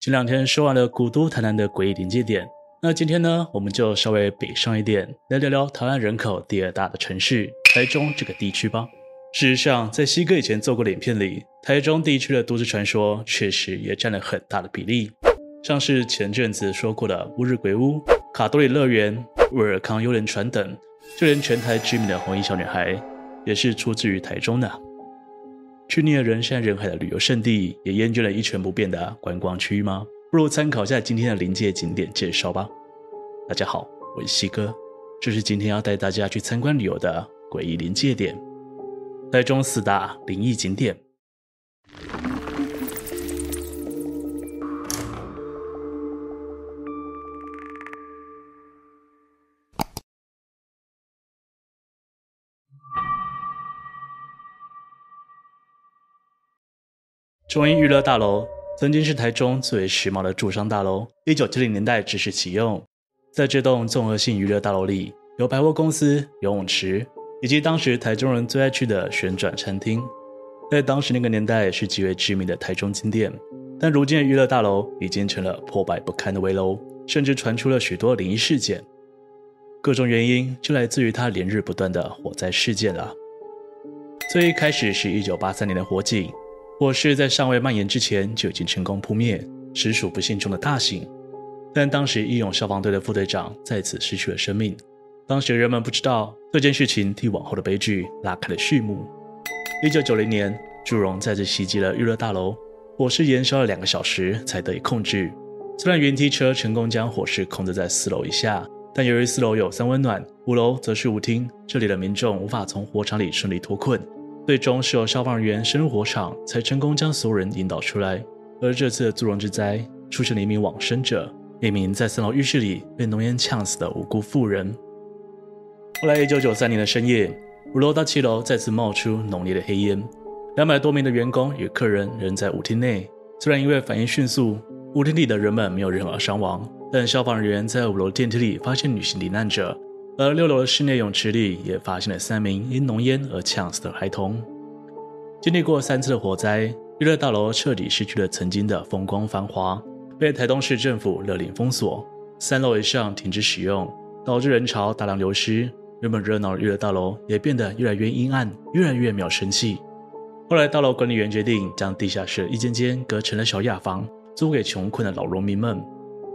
前两天说完了古都台南的诡异临界点，那今天呢，我们就稍微北上一点，来聊聊台湾人口第二大的城市台中这个地区吧。事实上，在西哥以前做过的影片里，台中地区的都市传说确实也占了很大的比例，像是前阵子说过的乌日鬼屋、卡多里乐园、威尔康幽灵船等，就连全台知名的红衣小女孩，也是出自于台中的。去腻了人山人海的旅游胜地，也厌倦了一成不变的观光区域吗？不如参考一下今天的临界景点介绍吧。大家好，我是西哥，这是今天要带大家去参观旅游的诡异临界点——台中四大灵异景点。中英娱乐大楼曾经是台中最为时髦的住商大楼，一九七零年代正式启用。在这栋综合性娱乐大楼里，有百货公司、游泳池，以及当时台中人最爱去的旋转餐厅。在当时那个年代，是极为知名的台中金店。但如今的娱乐大楼已经成了破败不堪的危楼，甚至传出了许多灵异事件。各种原因就来自于它连日不断的火灾事件了。最一开始是一九八三年的火警。火势在尚未蔓延之前就已经成功扑灭，实属不幸中的大幸。但当时义勇消防队的副队长在此失去了生命。当时人们不知道这件事情替往后的悲剧拉开了序幕。一九九零年，祝融再次袭击了娱乐大楼，火势延烧了两个小时才得以控制。虽然云梯车成功将火势控制在四楼以下，但由于四楼有三温暖，五楼则是舞厅，这里的民众无法从火场里顺利脱困。最终是由消防人员深入火场，才成功将所有人引导出来。而这次的祝融之灾，出现了一名往生者，一名在三楼浴室里被浓烟呛死的无辜妇人。后来，一九九三年的深夜，五楼到七楼再次冒出浓烈的黑烟，两百多名的员工与客人仍在舞厅内。虽然因为反应迅速，舞厅里的人们没有任何伤亡，但消防人员在五楼电梯里发现女性罹难者。而六楼的室内泳池里也发现了三名因浓烟而呛死的孩童。经历过三次的火灾，娱乐大楼彻底失去了曾经的风光繁华，被台东市政府勒令封锁，三楼以上停止使用，导致人潮大量流失。原本热闹的娱乐大楼也变得越来越阴暗，越来越没有生气。后来，大楼管理员决定将地下室一间间隔成了小雅房，租给穷困的老农民们。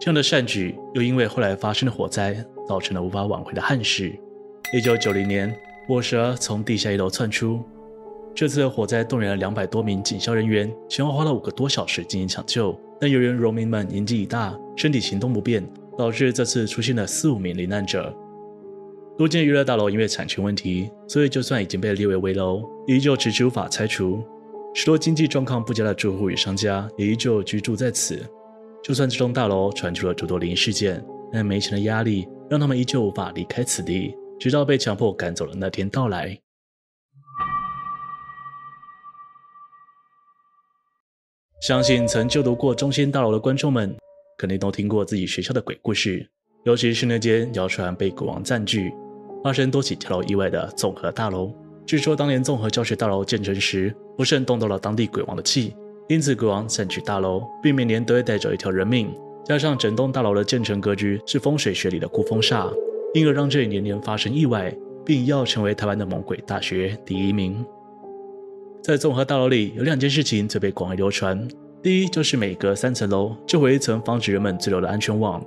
这样的善举，又因为后来发生的火灾，造成了无法挽回的憾事。一九九零年，火蛇从地下一楼窜出，这次的火灾动员了两百多名警消人员，前后花了五个多小时进行抢救。但由于农民们年纪已大，身体行动不便，导致这次出现了四五名罹难者。多间娱乐大楼因为产权问题，所以就算已经被列为危楼，依旧迟迟无法拆除。许多经济状况不佳的住户与商家也依旧居住在此。就算这栋大楼传出了诸多灵事件，但没钱的压力让他们依旧无法离开此地，直到被强迫赶走的那天到来。相信曾就读过中心大楼的观众们，肯定都听过自己学校的鬼故事，尤其是那间谣传被鬼王占据、发生多起跳楼意外的综合大楼。据说当年综合教学大楼建成时，不慎动到了当地鬼王的气。因此，国王占据大楼，并每年都会带走一条人命。加上整栋大楼的建成格局是风水学里的孤峰煞，因而让这里年年发生意外，并一跃成为台湾的猛鬼大学第一名。在综合大楼里，有两件事情最被广为流传。第一，就是每隔三层楼就会一层防止人们坠楼的安全网。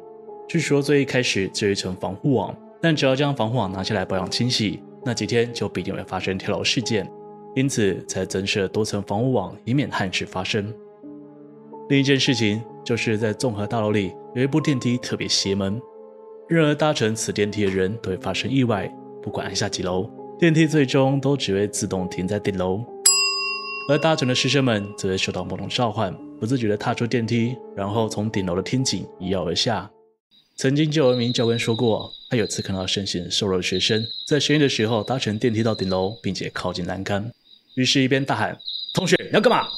据说最一开始只有一层防护网，但只要将防护网拿下来保养清洗，那几天就必定会发生跳楼事件。因此才增设多层防护网，以免憾事发生。另一件事情就是在综合大楼里有一部电梯特别邪门，任何搭乘此电梯的人都会发生意外，不管按下几楼，电梯最终都只会自动停在顶楼。而搭乘的师生们则会受到某种召唤，不自觉地踏出电梯，然后从顶楼的天井一跃而下。曾经就有一名教官说过，他有次看到身形瘦弱的学生在深夜的时候搭乘电梯到顶楼，并且靠近栏杆。于是，一边大喊“同学，你要干嘛”，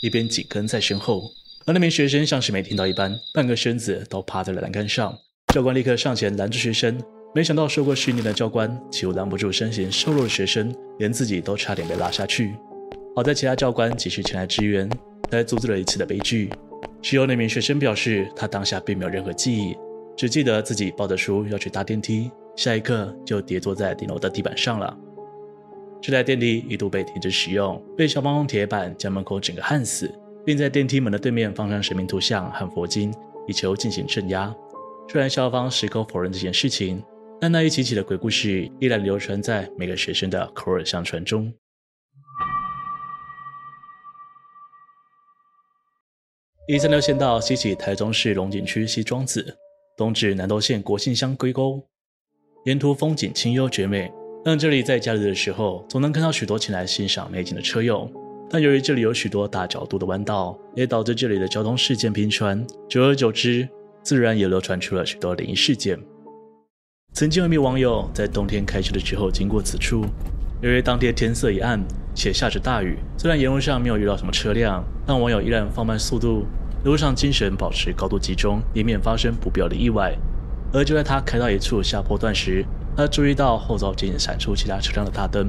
一边紧跟在身后。而那名学生像是没听到一般，半个身子都趴在了栏杆上。教官立刻上前拦住学生，没想到受过训练的教官几乎拦不住身形瘦弱的学生，连自己都差点被拉下去。好在其他教官及时前来支援，才阻止了一次的悲剧。事后那名学生表示，他当下并没有任何记忆，只记得自己抱着书要去搭电梯，下一刻就跌坐在顶楼的地板上了。这台电梯一度被停止使用，被消防用铁板将门口整个焊死，并在电梯门的对面放上神明图像和佛经，以求进行镇压。虽然校方矢口否认这件事情，但那一起起的鬼故事依然流传在每个学生的口耳相传中。一三六县道西起台中市龙井区西庄子，东至南投县国姓乡龟沟，沿途风景清幽绝美，让这里在假日的时候总能看到许多前来欣赏美景的车友。但由于这里有许多大角度的弯道，也导致这里的交通事件频传，久而久之，自然也流传出了许多灵异事件。曾经有一名网友在冬天开车的时候经过此处，由于当天天色已暗，且下着大雨，虽然沿路上没有遇到什么车辆，但网友依然放慢速度。路上精神保持高度集中，以免发生不必要的意外。而就在他开到一处下坡段时，他注意到后照镜闪出其他车辆的大灯。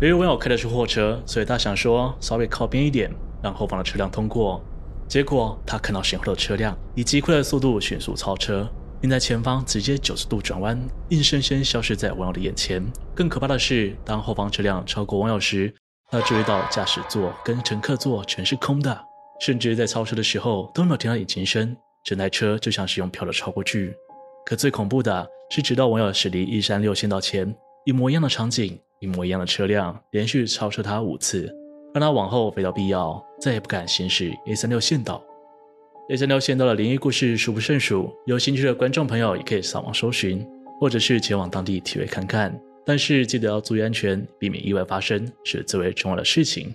由于网友开的是货车，所以他想说稍微靠边一点，让后方的车辆通过。结果他看到身后的车辆以极快的速度迅速超车，并在前方直接九十度转弯，硬生生消失在网友的眼前。更可怕的是，当后方车辆超过网友时，他注意到驾驶座跟乘客座全是空的。甚至在超车的时候都没有听到引擎声，整台车就像是用飘的超过去。可最恐怖的是，直到网友驶离一三六县道前，一模一样的场景，一模一样的车辆，连续超车他五次，让他往后非到必要，再也不敢行驶一三六县道。一三六县道的灵异故事数不胜数，有兴趣的观众朋友也可以上网搜寻，或者是前往当地体会看看。但是记得要注意安全，避免意外发生，是最为重要的事情。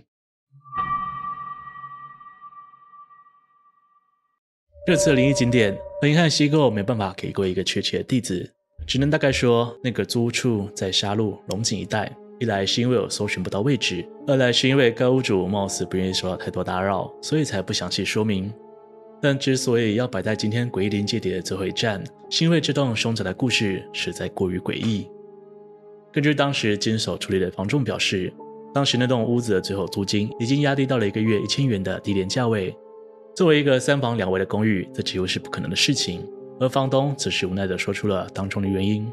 这次的灵异景点，很遗憾，机构没办法给过一个确切的地址，只能大概说那个租处在沙鹿龙井一带。一来是因为我搜寻不到位置，二来是因为该屋主貌似不愿意受到太多打扰，所以才不详细说明。但之所以要摆在今天诡异临界点的最后一站，是因为这栋凶宅的故事实在过于诡异。根据当时经手处理的房仲表示，当时那栋屋子的最后租金已经压低到了一个月一千元的低廉价位。作为一个三房两卫的公寓，这几乎是不可能的事情。而房东此时无奈地说出了当中的原因。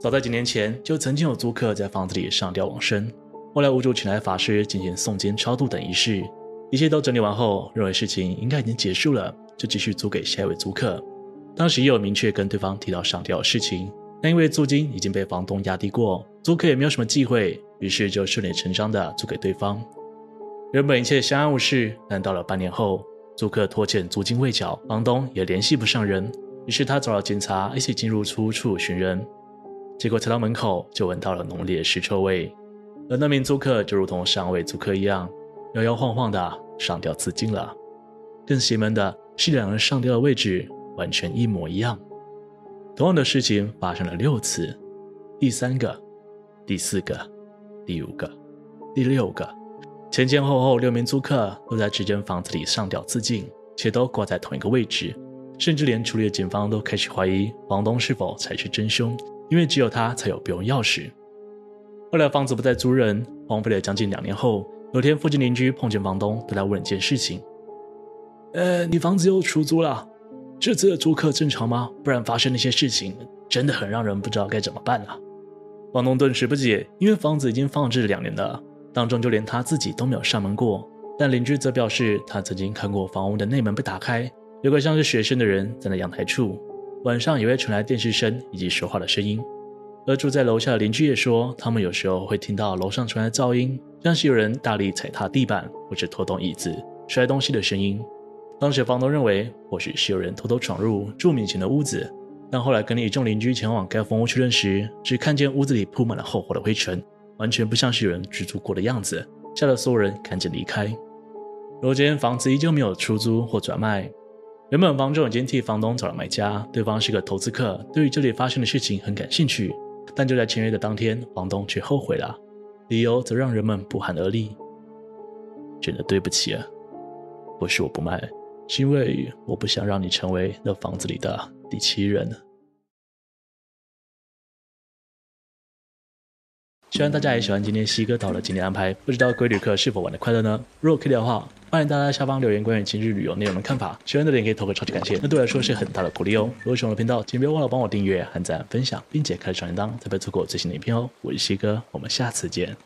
早在几年前，就曾经有租客在房子里上吊往生。后来屋主请来法师进行诵经超度等仪式，一切都整理完后，认为事情应该已经结束了，就继续租给下一位租客。当时也有明确跟对方提到上吊的事情，但因为租金已经被房东压低过，租客也没有什么忌讳，于是就顺理成章地租给对方。原本一切相安无事，但到了半年后，租客拖欠租金未缴，房东也联系不上人，于是他找了警察一起进入出处寻人，结果才到门口就闻到了浓烈的尸臭味，而那名租客就如同上位租客一样，摇摇晃晃的上吊自尽了。更邪门的是，两人上吊的位置完全一模一样。同样的事情发生了六次，第三个、第四个、第五个、第六个。前前后后六名租客都在这间房子里上吊自尽，且都挂在同一个位置，甚至连处理的警方都开始怀疑房东是否才是真凶，因为只有他才有备用钥匙。后来房子不再租人，荒废了将近两年后，有天附近邻居碰见房东，都来问一件事情：“呃，你房子又出租了？这次的租客正常吗？不然发生那些事情，真的很让人不知道该怎么办了。”房东顿时不解，因为房子已经放置两年了。当中就连他自己都没有上门过，但邻居则表示，他曾经看过房屋的内门被打开，有个像是学生的人站在阳台处，晚上也会传来电视声以及说话的声音。而住在楼下的邻居也说，他们有时候会听到楼上传来噪音，像是有人大力踩踏地板或者拖动椅子、摔东西的声音。当时房东认为，或许是有人偷偷闯入住民前的屋子，但后来跟一众邻居前往该房屋确认时，只看见屋子里铺满了厚厚的灰尘。完全不像是有人居住过的样子，吓得所有人赶紧离开。如今房子依旧没有出租或转卖，原本房仲已经替房东找了买家，对方是个投资客，对于这里发生的事情很感兴趣。但就在签约的当天，房东却后悔了，理由则让人们不寒而栗。真的对不起啊，不是我不卖，是因为我不想让你成为那房子里的第七人。希望大家也喜欢今天西哥岛的景点安排，不知道各位旅客是否玩得快乐呢？如果可以的话，欢迎大家下方留言关于今日旅游内容的看法，喜欢的人可以投个超级感谢，那对我来说是很大的鼓励哦。如果喜欢我的频道，请别忘了帮我订阅、按赞、分享，并且开启小铃铛，才不会错过最新的影片哦。我是西哥，我们下次见。